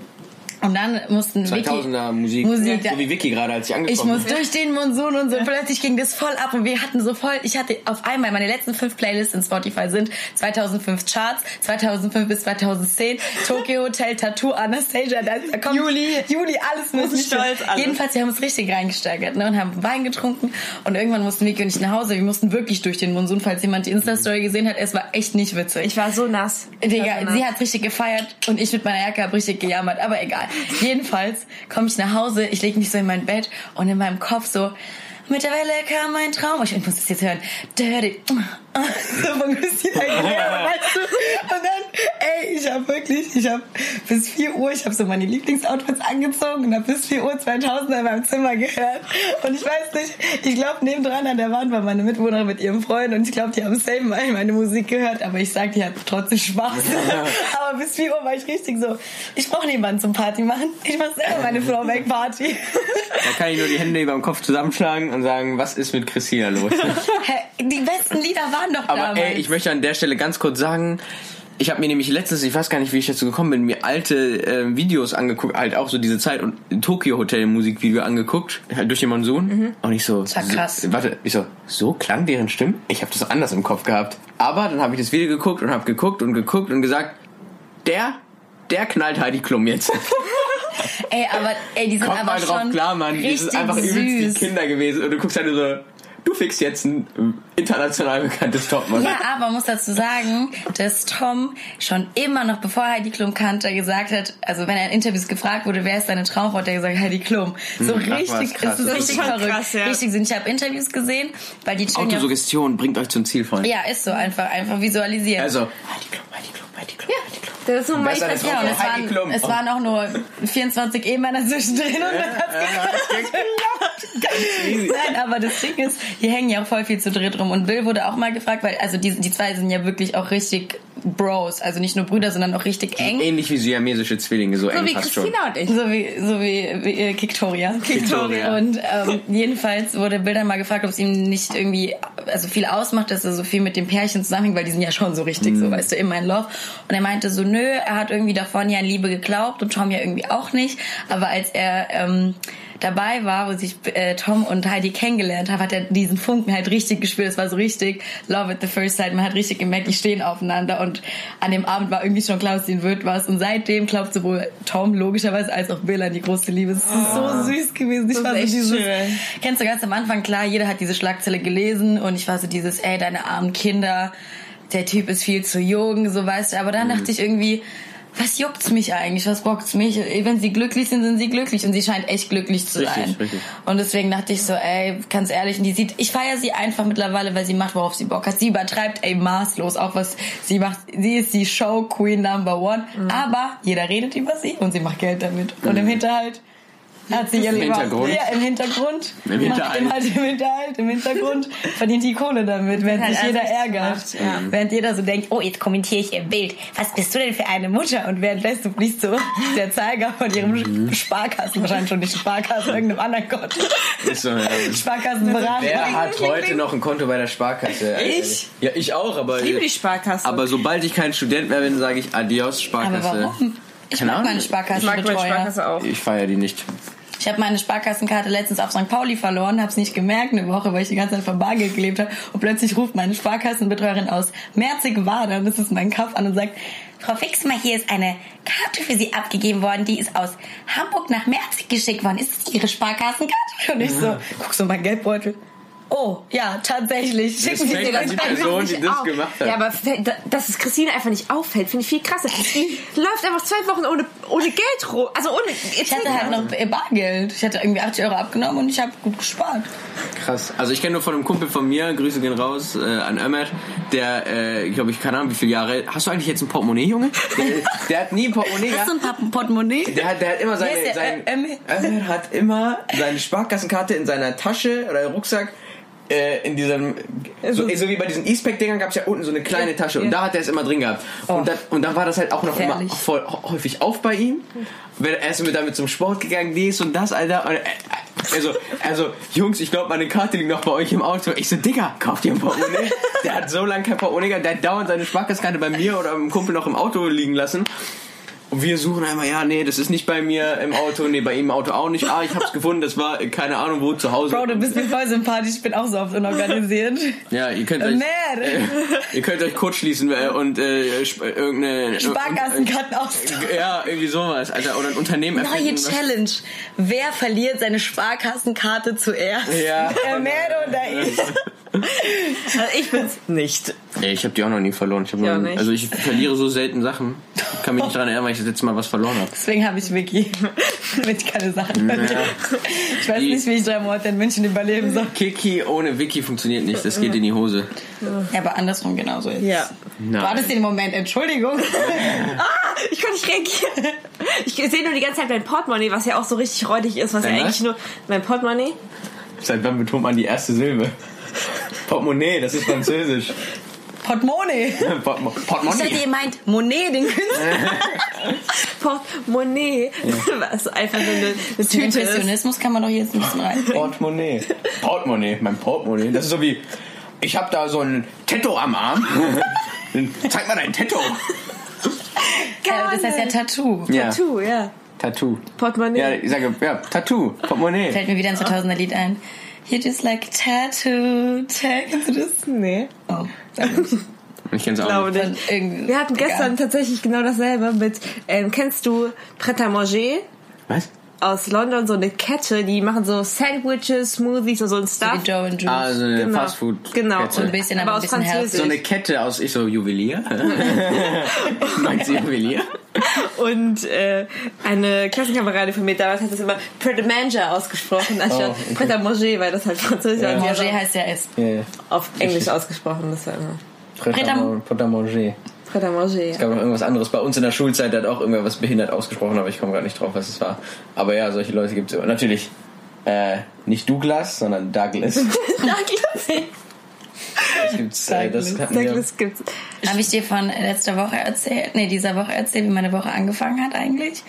Und dann mussten Vicky- 2000er Musik. Musik, so wie Vicky gerade, als ich angekommen Ich muss durch den Monsun und so. Plötzlich ging das voll ab und wir hatten so voll. Ich hatte auf einmal meine letzten fünf Playlists in Spotify sind 2005 Charts, 2005 bis 2010 Tokyo Hotel Tattoo Anastasia, da da kommt Juli. Juli alles mögliche. stolz, alles. Jedenfalls wir haben uns richtig reingesteigert ne, und haben Wein getrunken und irgendwann mussten Vicky und ich nach Hause. Wir mussten wirklich durch den Monsun, falls jemand die Insta Story gesehen hat. Es war echt nicht witzig. Ich war so nass. Ich Digga, so nass. sie hat richtig gefeiert und ich mit meiner Jacke hab richtig gejammert, aber egal. Jedenfalls komme ich nach Hause, ich lege mich so in mein Bett und in meinem Kopf so, mit der Welle kam ein Traum. Ich muss das jetzt hören. Von Christina Aguilera, weißt du? Und dann, ey, ich habe wirklich, ich habe bis 4 Uhr, ich habe so meine Lieblingsoutfits angezogen und habe bis 4 Uhr 2000 in meinem Zimmer gehört. Und ich weiß nicht, ich glaube, nebendran an der Wand war meine Mitbewohnerin mit ihrem Freund und ich glaube, die haben safe mal meine Musik gehört, aber ich sag, die hat trotzdem Spaß. aber bis 4 Uhr war ich richtig so, ich brauche niemanden zum Party machen. Ich mache selber meine Throwback-Party. Da kann ich nur die Hände über dem Kopf zusammenschlagen und sagen, was ist mit Christina los? Die besten Lieder waren doch Aber damals. ey, ich möchte an der Stelle ganz kurz sagen, ich habe mir nämlich letztens, ich weiß gar nicht, wie ich dazu gekommen bin, mir alte äh, Videos angeguckt, halt auch so diese Zeit und Tokyo Hotel Musikvideo angeguckt, halt durch den Monsun. Und ich so, war krass. So, warte, ich so, so klang deren Stimmen? Ich habe das anders im Kopf gehabt. Aber dann habe ich das Video geguckt und habe geguckt und geguckt und gesagt, der, der knallt Heidi Klum jetzt. Ey, aber ey, die sind Kommt aber mal drauf schon klar, Mann. Die sind einfach übelst die. Kinder gewesen und du guckst halt nur so, du fixst jetzt ein äh, international bekanntes Topmann. Ja, aber man muss dazu sagen, dass Tom schon immer noch, bevor Heidi Klum kannte, gesagt hat, also wenn er in Interviews gefragt wurde, wer ist deine Traumfrau, hat er gesagt Heidi Klum. So Hm, richtig, krass. es ist Das richtig verrückt. krass, ja. Richtig sind. Ich habe Interviews gesehen, weil die Autosuggestion bringt euch zum Ziel, Freunde. ja, ist so einfach, einfach visualisieren. Also, Heidi Klum, Heidi Klum, Heidi Klum, Heidi Klum. Das ist so Frau? ja, und es waren, Klum. es waren auch nur 24 Ehemänner zwischendrin und das hat's Nein, aber das Ding ist, hier hängen ja auch voll viel zu dritt rum. Und Bill wurde auch mal gefragt, weil, also die, die zwei sind ja wirklich auch richtig Bros. Also nicht nur Brüder, sondern auch richtig eng. Ähnlich wie siamesische Zwillinge, so, So eng wie fast schon. Christina und ich. So wie, so wie, wie äh, Kiktoria. Kiktoria. Und ähm, jedenfalls wurde Bill dann mal gefragt, ob es ihm nicht irgendwie also viel ausmacht, dass er so viel mit dem Pärchen zusammenhängt, weil die sind ja schon so richtig, so weißt du, immer in Love. Und er meinte so, nö, er hat irgendwie davon ja an Liebe geglaubt und Tom ja irgendwie auch nicht. Aber als er ähm, dabei war, wo sich äh, Tom und Heidi kennengelernt haben, hat er diesen Funken halt richtig gespürt. Es war so richtig Love at the first sight. Man hat richtig gemerkt, die stehen aufeinander. Und an dem Abend war irgendwie schon klar, aus ihnen wird was. Und seitdem glaubt sowohl Tom logischerweise als auch Bill an die große Liebe. Es ist so süß gewesen. Ich war so dieses, schön. kennst du ganz am Anfang, klar, jeder hat diese Schlagzeile gelesen und ich war so dieses, ey, deine armen Kinder, der Typ ist viel zu jung, so weißt du. Aber dann dachte ich irgendwie, was juckt's mich eigentlich? Was bockt's mich? Wenn sie glücklich sind, sind sie glücklich und sie scheint echt glücklich zu Richtig, sein. richtig. Und deswegen dachte ich so, ey, ganz ehrlich, und die sieht, ich feiere sie einfach mittlerweile, weil sie macht, worauf sie Bock hat. Sie übertreibt, ey, maßlos, auch was sie macht. Sie ist die Show Queen Number One, Mhm. aber jeder redet über sie und sie macht Geld damit. Und im Hinterhalt hat sie ihr Im Hintergrund? Ja, im Hintergrund. Im Hinterhalt. Im, halt, Im Hinterhalt, im Hintergrund verdient die Kohle damit, während Halt sich jeder ärgert. macht, ja. Während jeder so denkt, oh, jetzt kommentiere ich ihr Bild. Was bist du denn für eine Mutter? Und währenddessen fließt so der Zeiger von ihrem Sparkassen, wahrscheinlich schon nicht Sparkassen, irgendeinem anderen Gott. Ist so, ja. Sparkassenberater. Wer hat heute noch ein Konto bei der Sparkasse? Ich? Ja, ich auch, aber. Ich liebe die Sparkasse. Aber sobald ich kein Student mehr bin, sage ich Adios, Sparkasse. Aber warum? Ich Keine mag Ahnung. meine ich mag meine. Sparkasse auch. Ich feiere die nicht. Ich habe meine Sparkassenkarte letztens auf St. Pauli verloren, habe es nicht gemerkt, eine Woche, weil ich die ganze Zeit von Bargeld gelebt habe. Und plötzlich ruft meine Sparkassenbetreuerin aus Merzig-Wadern, das ist mein Kaff, an und sagt, Frau Fixmer, hier ist eine Karte für Sie abgegeben worden, die ist aus Hamburg nach Merzig geschickt worden. Ist das Ihre Sparkassenkarte? Und ich so, guck so mein Geldbeutel. Oh, ja, tatsächlich. Schicken Sie mir an die das Person, die das Auf. gemacht hat. Ja, aber dass es Christine einfach nicht auffällt, finde ich viel krasser. Die läuft einfach zwei Wochen ohne ohne Geld rum. Also ohne. Ich hatte halt noch Bargeld. Ich hatte irgendwie 80 Euro abgenommen und ich habe gut gespart. Krass. Also ich kenne nur von einem Kumpel von mir, Grüße gehen raus äh, an Ömer, der, äh, glaube ich, keine Ahnung wie viele Jahre. Hast du eigentlich jetzt ein Portemonnaie, Junge? Der, der hat nie ein Portemonnaie Hast du gehabt. ein Portemonnaie? Der hat, der hat immer seine, sein? Ömer hat immer seine Sparkassenkarte in seiner Tasche oder Rucksack äh, in diesem, so, so wie bei diesen E-Spec-Dingern gab es ja unten so eine kleine Tasche und da hat er es immer drin gehabt. Und, dann, und dann war das halt auch noch immer Gefährlich. voll häufig auf bei ihm. Wenn- Er ist mit damit zum Sport gegangen, dies und das, Alter. Und, äh, also, also, Jungs, ich glaube, meine Karte liegt noch bei euch im Auto. Ich so, Digga, kauft ihr ein Portemonnaie? Der hat so lange kein Portemonnaie gehabt, der hat dauernd seine Sparkassenkarte bei mir oder beim Kumpel noch im Auto liegen lassen. Und wir suchen einmal, ja, nee, das ist nicht bei mir im Auto, nee, bei ihm im Auto auch nicht. Ah, ich hab's gefunden, das war, äh, keine Ahnung, wo, zu Hause. Bro, du bist mir voll sympathisch. Ich bin auch so oft unorganisiert. Ja, ihr könnt euch, Man. Äh, ihr könnt euch kurz schließen äh, und äh, sp- irgendeine Sparkassenkarten aus. Ja, irgendwie sowas, Alter, oder ein Unternehmen Neue erfinden. was- Challenge. Wer verliert seine Sparkassenkarte zuerst? Ja. Der Mer oder ich? Also ich bin's nicht. Nee, ich habe die auch noch nie verloren. Ich nie- nicht. also ich verliere so selten Sachen. Ich kann mich nicht daran erinnern, weil ich das letzte Mal was verloren habe. Deswegen habe ich Vicky. Damit ich keine Sachen verliere. Ich weiß nicht, wie ich drei Monate in München überleben soll. Kiki ohne Wiki funktioniert nicht. Das geht in die Hose. Ja, aber andersrum genauso ist. Ja. Du hattest den Moment, Entschuldigung. Ah, ich kann nicht reagieren. Ich sehe nur die ganze Zeit mein Portemonnaie, was ja auch so richtig räudig ist, was ja was? eigentlich nur. Mein Portemonnaie? Seit wann betont man die erste Silbe? Portemonnaie, das ist französisch. Portemonnaie. Portemo- Ich dachte, Portemonnaie. ihr meint Monet, den Künstler. Portemonnaie. Was einfach nur eine, eine Tüte ist. Impressionismus kann man doch jetzt ein bisschen rein. Portemonnaie. Portemonnaie, mein Portemonnaie. Das ist so wie, ich habe da so ein Tattoo am Arm. Zeig mal dein Tattoo. Ja, das heißt ja Tattoo. Ja, Tattoo, ja. Tattoo. Portemonnaie. Ja, ich sage, ja, Tattoo, Portemonnaie. Fällt mir wieder ein 2000er Lied ein. You just like tattoo. Tag. Kennst du das? Nee. Oh. Ich kenn's auch Glaube nicht. nicht. Wir hatten gestern Egal. tatsächlich genau dasselbe mit, ähm, kennst du Pret à Manger Was? Aus London, so eine Kette, die machen so Sandwiches, Smoothies und so ein Stuff. Wie Joe and Juice. Ah, so eine Genau. Fastfood. Genau. So ein bisschen, aber, aber ein aus bisschen Französisch. So eine Kette aus, ich so, Juwelier? Meinst du Juwelier? Und äh, eine Klassenkameradin von mir damals hat das immer Pret à Manger ausgesprochen, anstatt Oh, okay. Pret à Manger, weil das halt französisch war. Die hat Manger heißt ja es. Ja. auf Englisch ausgesprochen, das war immer Pret à manger. À Manger. Es gab noch irgendwas anderes. Bei uns in der Schulzeit hat auch irgendwer was behindert ausgesprochen, aber ich komme gerade nicht drauf, was es war. Aber ja, solche Leute gibt es immer. Natürlich äh, nicht Douglas, sondern Douglas. Douglas. Das gibt's, äh, das hatten wir. Douglas gibt's. Habe ich dir von letzter Woche erzählt? Nee, dieser Woche erzählt, wie meine Woche angefangen hat eigentlich?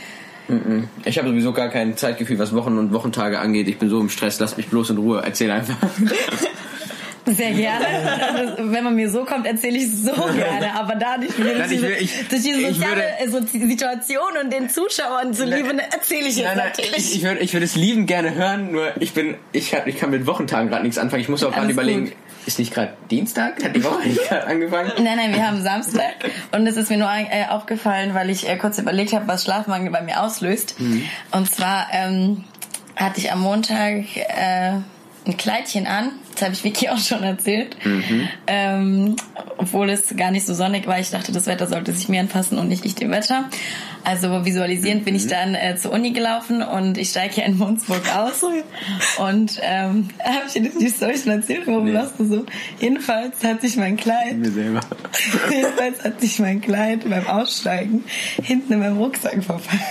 Ich habe sowieso gar kein Zeitgefühl, was Wochen und Wochentage angeht. Ich bin so im Stress, lass mich bloß in Ruhe. Erzähl einfach. Sehr gerne. Das, wenn man mir so kommt, erzähle ich so gerne. Aber da nicht durch diese, ich- durch diese soziale würde- äh, Situation und den Zuschauern zuliebe erzähle ich jetzt Nein, nein, natürlich. ich, ich würde ich würd es liebend gerne hören, nur ich bin, ich kann, ich kann mit Wochentagen gerade nichts anfangen. Ich muss auch gerade überlegen, gut. ist nicht gerade Dienstag? Hat die Woche nicht gerade angefangen? Nein, nein, wir haben Samstag und es ist mir nur äh, aufgefallen, weil ich äh, kurz überlegt habe, was Schlafmangel bei mir auslöst. Und zwar ähm, hatte ich am Montag äh, ein Kleidchen an, das habe ich Vicky auch schon erzählt, ähm, obwohl es gar nicht so sonnig war. Ich dachte, das Wetter sollte sich mir anpassen und nicht ich dem Wetter. Also visualisierend bin ich dann äh, zur Uni gelaufen und ich steige hier in Munzburg aus und ähm, habe ich dir die Story schon erzählt, warum Nee. lachst du so? Jedenfalls hat sich mein Kleid Mir selber. Jedenfalls hat sich mein Kleid beim Aussteigen hinten in meinem Rucksack verfallen.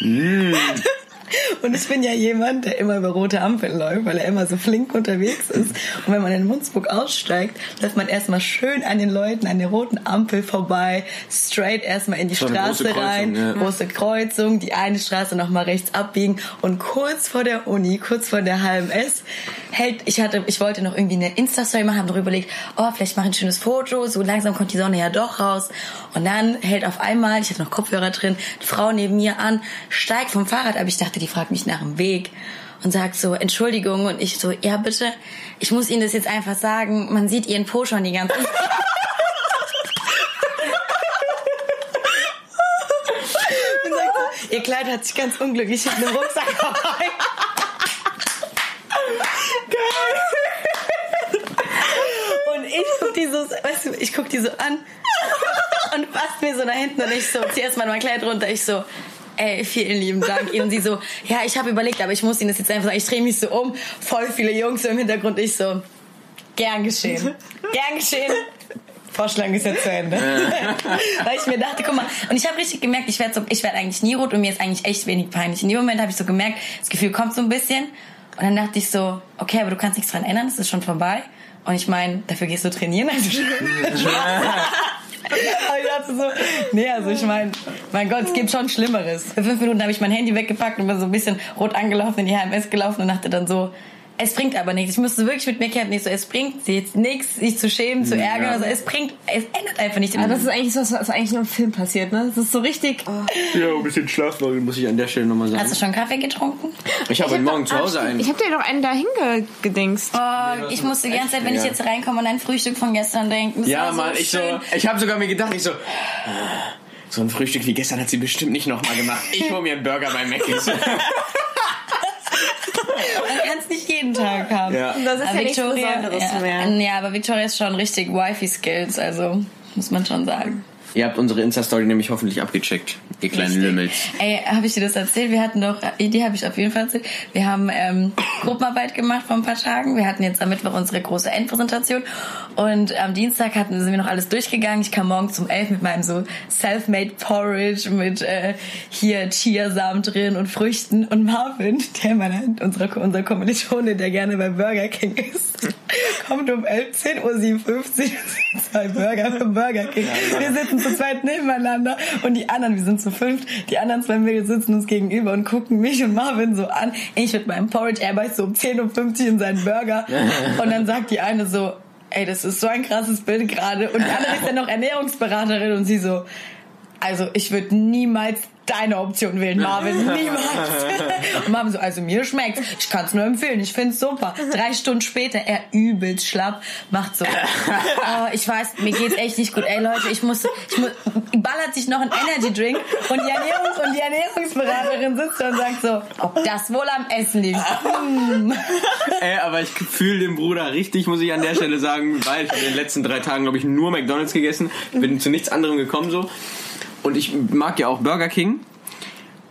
Und ich bin ja jemand, der immer über rote Ampeln läuft, weil er immer so flink unterwegs ist. Und wenn man in Munzburg aussteigt, läuft man erstmal schön an den Leuten an der roten Ampel vorbei, straight erstmal in die So eine Straße große Kreuzung, rein, ja. große Kreuzung, die eine Straße nochmal rechts abbiegen und kurz vor der Uni, kurz vor der HMS, hält, ich hatte, ich wollte noch irgendwie eine Insta-Story machen, habe darüber überlegt, oh, vielleicht mache ich ein schönes Foto, so langsam kommt die Sonne ja doch raus und dann hält auf einmal, ich hatte noch Kopfhörer drin, die Frau neben mir an, steigt vom Fahrrad, aber ich dachte, die fragt mich nach dem Weg und sagt so, Entschuldigung und ich so, ja bitte, ich muss Ihnen das jetzt einfach sagen, man sieht Ihren Po schon die ganze Zeit. Und sagt so, Ihr Kleid hat sich ganz unglücklich hinten im Rucksack verfallen. Und ich guck die so, weißt du, ich guck die so an und passt mir so nach hinten und ich so, zieh erst mal mein Kleid runter. Ich so, ey, vielen lieben Dank. Und sie so, ja, ich habe überlegt, aber ich muss Ihnen das jetzt einfach sagen. Ich drehe mich so um, voll viele Jungs im Hintergrund. Ich so, gern geschehen. Gern geschehen. Vorschlag ist jetzt zu Ende. Weil ich mir dachte, guck mal, und ich habe richtig gemerkt, ich werde so, ich werd eigentlich nie rot und mir ist eigentlich echt wenig peinlich. In dem Moment habe ich so gemerkt, das Gefühl kommt so ein bisschen. Und dann dachte ich so, okay, aber du kannst nichts dran ändern, es ist schon vorbei. Und ich meine, dafür gehst du trainieren. Also ich dachte so, nee, also ich meine, mein Gott, es gibt schon Schlimmeres. Für fünf Minuten habe ich mein Handy weggepackt und bin so ein bisschen rot angelaufen in die HMS gelaufen und dachte dann so, es bringt aber nichts. Ich musste wirklich mit mir kämpfen. Nicht so, es bringt jetzt nichts, sich zu schämen, zu ärgern. Also es bringt, es ändert einfach nichts. Aber das ist eigentlich so, was was eigentlich nur im Film passiert, ne? Das ist so richtig. Ja, ein bisschen Schlafmangel muss ich an der Stelle nochmal sagen. Hast du schon Kaffee getrunken? ich habe heute Morgen zu Hause einen. Ich hab dir doch einen da hingedingst. Oh, ich musste die ganze Zeit, wenn ich jetzt reinkomme, an ein Frühstück von gestern denken. Das Ja, so Mann, ich so, ich habe sogar mir gedacht, ich so, so ein Frühstück wie gestern hat sie bestimmt nicht nochmal gemacht. Ich hole mir einen Burger bei Mc's. Man kann es nicht jeden Tag haben. Ja. Und das ist ja nichts Besonderes ja, mehr. Ja, aber Victoria ist schon richtig Wifi-Skills, also muss man schon sagen. Ihr habt unsere Insta-Story nämlich hoffentlich abgecheckt, ihr kleinen Richtig. Lümmels. Ey, habe ich dir das erzählt? Wir hatten doch, die habe ich auf jeden Fall erzählt. Wir haben ähm, Gruppenarbeit gemacht vor ein paar Tagen. Wir hatten jetzt am Mittwoch unsere große Endpräsentation und am Dienstag hatten sind wir noch alles durchgegangen. Ich kam morgen zum elf mit meinem so Self-Made Porridge mit äh, hier Chiasamen drin und Früchten und Marvin, der meiner unserer unser Kommilitone, der gerne bei Burger King ist, kommt um 11, 10.57 Uhr und sieht zwei Burger für Burger King. Wir sitzen zu zweit nebeneinander und die anderen, wir sind zu fünft, die anderen zwei Mädels sitzen uns gegenüber und gucken mich und Marvin so an. Ich mit meinem Porridge, er beißt so um 10.50 Uhr in seinen Burger. Und dann sagt die eine so, ey, das ist so ein krasses Bild gerade. Und die andere ist ja noch Ernährungsberaterin und sie so, also ich würde niemals deine Option wählen, Marvin. Niemals. Und Marvin so, also mir schmeckt's. Ich kann's nur empfehlen. Ich find's super. Drei Stunden später, er übelst schlapp, macht so, oh, ich weiß, mir geht's echt nicht gut. Ey Leute, ich muss, ich muss, ballert sich noch ein Energy Drink und die Ernährungs- und die Ernährungsberaterin sitzt da und sagt so, ob das wohl am Essen liegt. Hm. Ey, aber ich fühle den Bruder richtig, muss ich an der Stelle sagen, weil ich in den letzten drei Tagen, glaube ich, nur McDonalds gegessen. Bin zu nichts anderem gekommen so. Und ich mag ja auch Burger King.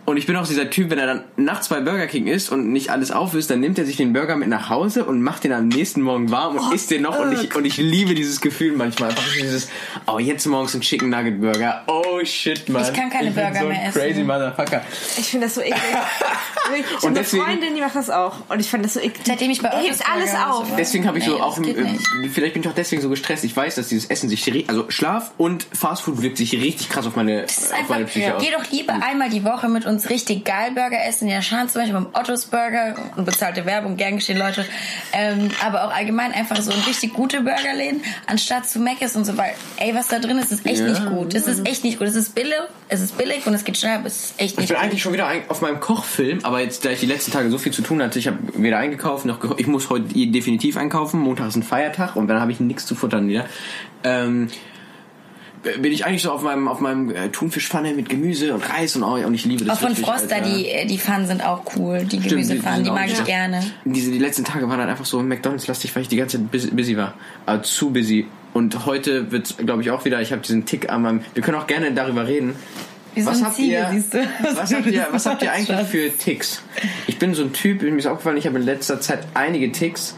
Und ich bin auch dieser Typ, wenn er dann nachts bei Burger King ist und nicht alles auf ist, dann nimmt er sich den Burger mit nach Hause und macht den am nächsten Morgen warm und isst den noch. Und ich, und ich liebe dieses Gefühl manchmal. Einfach dieses, oh, jetzt morgens ein Chicken Nugget Burger. Oh shit, Mann. Ich kann keine bin Burger so mehr essen. Crazy Motherfucker. Ich finde das so eklig. Ich Und habe eine deswegen- Freundin, die macht das auch. Und ich fand das so eklig. Seitdem ich bei Der hebt alles auf. so- Deswegen habe ich so Nee, auch, das geht äh, vielleicht bin ich auch deswegen so gestresst. Ich weiß, dass dieses Essen sich, also Schlaf und Fastfood wirkt sich richtig krass auf meine, Das ist auf einfach, meine Psyche aus. geh doch lieber einmal die Woche mit uns richtig geil Burger essen. Ja, Schan zum Beispiel beim Ottos Burger bezahlte Werbung, gern geschehen, Leute. Ähm, aber auch allgemein einfach so ein richtig gute Burgerläden, anstatt zu Mc's und so, weil, ey, was da drin ist, ist echt Ja. nicht gut. Es ist echt nicht gut. Es ist billig, es ist billig und es geht schnell, aber es ist echt Ich nicht bin gut. eigentlich schon wieder auf meinem Kochfilm, aber jetzt, da ich die letzten Tage so viel zu tun hatte, ich habe weder eingekauft noch ich muss heute definitiv einkaufen. Montag ist ein Feiertag und dann habe ich nichts zu futtern wieder. Ähm, bin ich eigentlich so auf meinem auf meinem äh, Thunfischpfanne mit Gemüse und Reis und, oh, und ich liebe das. Auch von richtig, Froster, Alter. die, äh, die Pfannen sind auch cool. Die Stimmt, die- Gemüsepfannen, die die, auch mag ich gerne. Diese, die letzten Tage waren halt einfach so McDonalds-lastig, weil ich die ganze Zeit busy, busy war. Aber zu busy. Und heute wird glaube ich, auch wieder, ich habe diesen Tick an meinem... Wir können auch gerne darüber reden. Wie so was ein habt Ziegel, ihr, siehst du? Was habt ihr, was habt ihr eigentlich für Ticks? Ich bin so ein Typ, mir ist aufgefallen, ich habe in letzter Zeit einige Ticks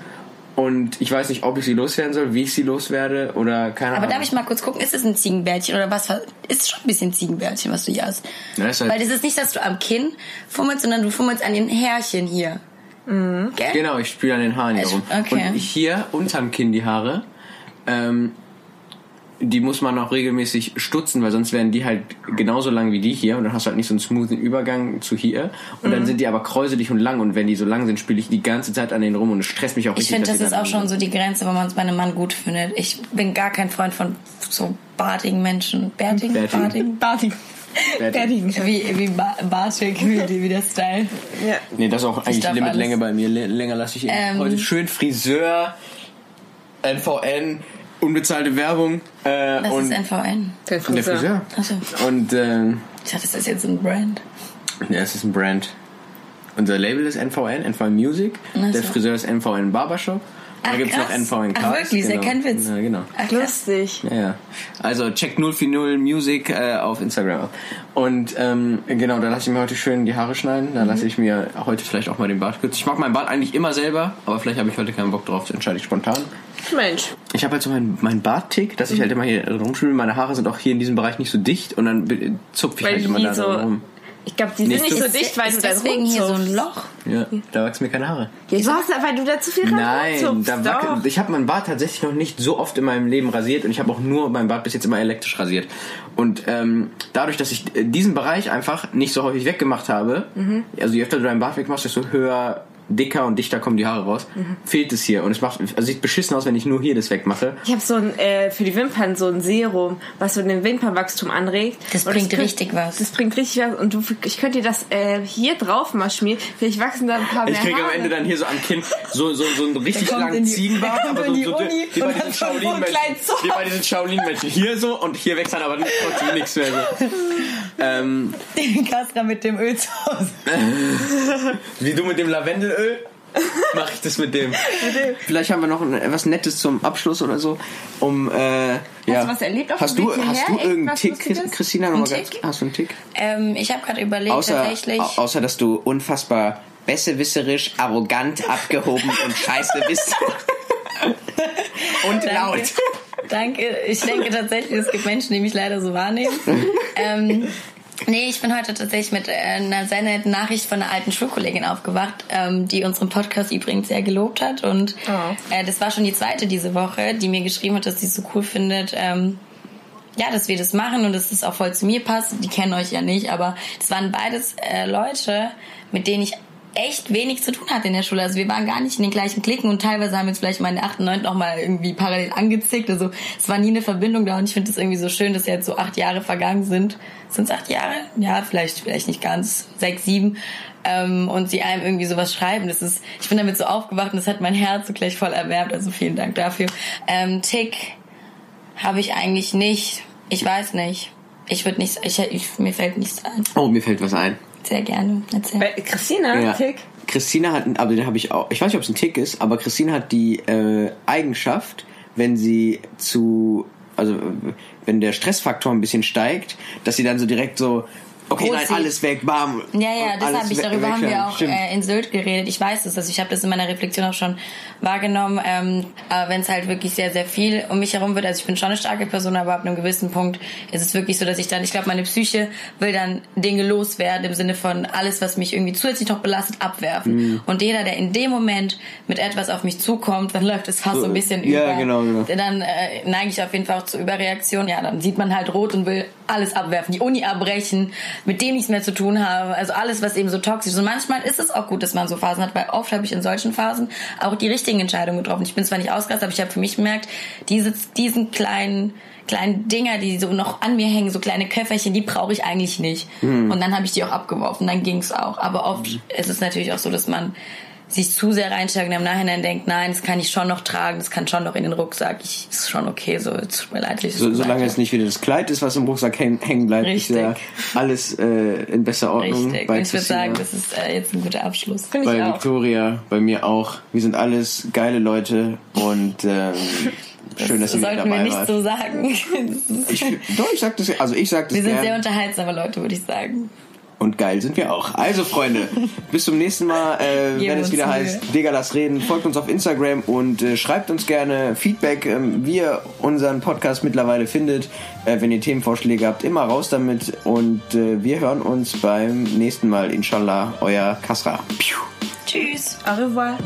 und ich weiß nicht, ob ich sie loswerden soll, wie ich sie loswerde oder keine Aber Ahnung. darf ich mal kurz gucken, ist es ein Ziegenbärtchen oder was? Ist schon ein bisschen Ziegenbärtchen, was du hier hast. Ja, ist halt- Weil das ist nicht, dass du am Kinn fummelst, sondern du fummelst an den Härchen hier. Gell? Genau, ich spüle an den Haaren hier rum. okay. Und hier unterm Kinn die Haare, ähm, die muss man auch regelmäßig stutzen, weil sonst werden die halt genauso lang wie die hier und dann hast du halt nicht so einen smoothen Übergang zu hier. Und Mhm. dann sind die aber kräuselig und lang und wenn die so lang sind, spiele ich die ganze Zeit an denen rum und es stresst mich auch Ich richtig. finde, dass das ist auch schon so die Grenze, wo man es bei einem Mann gut findet. Ich bin gar kein Freund von so bartigen Menschen. Bärtigen? Bärtigen. Bartigen? Bärtigen. Wie, wie ba bartig, wie, wie der Style. Ja. Nee, das ist auch eigentlich Limitlänge bei mir. Länger lasse ich ihn. Ähm. Heute schön Friseur, NVN, unbezahlte Werbung äh, Das und ist NVN. Der der Friseur. Friseur. Achso. Und ähm, Ich dachte, das ist jetzt ein Brand. Ja, es ist ein Brand. Unser Label ist NVN, NVN Music. Ach so. Der Friseur ist NVN Barbershop. Da gibt es noch. NVNK. Ach, wirklich? Ja kein Witz. Ja, genau. Ach. Lustig. Ja, ja. Also check 040 Music äh, auf Instagram. Und ähm, genau, da lasse ich mir heute schön die Haare schneiden. Da lasse ich mir heute vielleicht auch mal den Bart kürzen. Ich mag meinen Bart eigentlich immer selber, aber vielleicht habe ich heute keinen Bock drauf. Das entscheide ich spontan. Mensch. Ich habe halt so meinen mein Barttick, dass ich halt immer hier rumschwimme. Meine Haare sind auch hier in diesem Bereich nicht so dicht und dann zupfe ich Weil halt immer da so- rum. Ich glaube, die sind nicht so- so dicht, weil ist du dann deswegen hier so ein. Loch. Ja, da wachsen mir keine Haare. Ja, du hast, weil du da zu viel Nein, rumzupfst, da wackel, ich habe meinen Bart tatsächlich noch nicht so oft in meinem Leben rasiert und ich habe auch nur meinen Bart bis jetzt immer elektrisch rasiert. Und ähm, dadurch, dass ich äh, diesen Bereich einfach nicht so häufig weggemacht habe, Mhm. also je öfter du deinen Bart wegmachst, desto höher, dicker und dichter kommen die Haare raus, Mhm. fehlt es hier. Und es macht, also sieht beschissen aus, wenn ich nur hier das wegmache. Ich habe so ein, äh, für die Wimpern so ein Serum, was so den Wimpernwachstum anregt. Das Und bringt könnt- richtig was. Das bringt richtig was. Und du, ich könnte dir das äh, hier drauf mal schmieren. Vielleicht wachsen da ein paar mehr Ich kriege am. Ende dann hier so am Kinn so, so, so einen richtig langen die- Ziegenbart, aber so, so Uni wie bei und diesen so Shaolin-Menschen. Wie bei diesen Shaolin-Menschen. Hier so und hier wächst dann aber trotzdem nichts mehr so. Ähm, Den Kastra mit dem Öl zu Hause. Wie du mit dem Lavendelöl? Mach ich das mit dem. Vielleicht haben wir noch ein, was Nettes zum Abschluss oder so. Um, äh, ja. du was erlebt auf hast dem du, Weg hast du irgendeinen Tick, Lustiges? Christina? Noch Ein ganz, Tick? hast du einen Tick? Ähm, ich habe gerade überlegt, Außer, tatsächlich. au- außer, dass du unfassbar besserwisserisch, arrogant, abgehoben und scheiße bist. und laut. Danke. Ich denke tatsächlich, es gibt Menschen, die mich leider so wahrnehmen. ähm, nee, ich bin heute tatsächlich mit äh, einer sehr netten Nachricht von einer alten Schulkollegin aufgewacht, ähm, die unseren Podcast übrigens sehr gelobt hat. Und Oh. äh, das war schon die zweite diese Woche, die mir geschrieben hat, dass sie es so cool findet. Ähm, ja, dass wir das machen und dass es auch voll zu mir passt. Die kennen euch ja nicht, aber das waren beides äh, Leute, mit denen ich echt wenig zu tun hatte in der Schule. Also wir waren gar nicht in den gleichen Klicken und teilweise haben uns vielleicht mal in der 8. und 9. auch mal irgendwie parallel angezickt. Also es war nie eine Verbindung da und ich finde es irgendwie so schön, dass jetzt so acht Jahre vergangen sind. Sind es acht Jahre? Ja, vielleicht, vielleicht nicht ganz. Sechs, sieben. Ähm, und sie einem irgendwie sowas schreiben. Das ist, ich bin damit so aufgewacht und das hat mein Herz so gleich voll erwärmt. Also vielen Dank dafür. Ähm, Tick habe ich eigentlich nicht. Ich weiß nicht. Ich würde nicht, ich, ich, mir fällt nichts ein. Oh, mir fällt was ein. Sehr gerne. Erzähl. Bei Christina, Ja. Tick. Christina hat, aber den habe ich auch, ich weiß nicht, ob es ein Tick ist, aber Christina hat die äh, Eigenschaft, wenn sie zu, also wenn der Stressfaktor ein bisschen steigt, dass sie dann so direkt so, okay, Rot nein, alles weg, bam. Ja, ja, das habe ich, darüber haben wir auch äh, in Sylt geredet. Ich weiß es, also ich habe das in meiner Reflexion auch schon wahrgenommen. Ähm, aber wenn es halt wirklich sehr, sehr viel um mich herum wird, also ich bin schon eine starke Person, aber ab einem gewissen Punkt ist es wirklich so, dass ich dann, ich glaube, meine Psyche will dann Dinge loswerden im Sinne von alles, was mich irgendwie zusätzlich noch belastet, abwerfen. Mhm. Und jeder, der in dem Moment mit etwas auf mich zukommt, dann läuft es fast so, ein bisschen ja, über. genau, genau. Dann äh, neige ich auf jeden Fall auch zur Überreaktion. Ja, dann sieht man halt rot und will alles abwerfen, die Uni abbrechen, mit dem nichts mehr zu tun haben. Also alles, was eben so toxisch ist. Und manchmal ist es auch gut, dass man so Phasen hat, weil oft habe ich in solchen Phasen auch die richtigen Entscheidungen getroffen. Ich bin zwar nicht ausgerastet, aber ich habe für mich gemerkt, diese, diesen kleinen kleinen Dinger, die so noch an mir hängen, so kleine Köfferchen, die brauche ich eigentlich nicht. Und dann habe ich die auch abgeworfen, dann ging's auch. Aber oft ist es natürlich auch so, dass man sich zu sehr reinsteigt und im Nachhinein denkt, nein, das kann ich schon noch tragen, das kann schon noch in den Rucksack, ich, ist schon okay, so, es tut mir leid. das So, solange es nicht wieder das Kleid ist, was im Rucksack häng, hängen bleibt, Richtig. ist ja alles äh, in besser Ordnung. Richtig. Ich würde sagen, das ist äh, jetzt ein guter Abschluss. Finde ich bei. Victoria, bei mir auch. Wir sind alles geile Leute und ähm, schön, dass ihr Sollten wir dabei nicht wart. so sagen. Ich, doch, ich sag das, also ich sag das wir sind gern. sehr unterhaltsame Leute, würde ich sagen. Und geil sind wir auch. Also Freunde, bis zum nächsten Mal, äh, wenn es wieder heißt, Digga, lass reden. Folgt uns auf Instagram und äh, schreibt uns gerne Feedback, ähm, wie ihr unseren Podcast mittlerweile findet. Äh, wenn ihr Themenvorschläge habt, immer raus damit. Und äh, wir hören uns beim nächsten Mal. Inshallah, euer Kasra. Piu. Tschüss. Au revoir.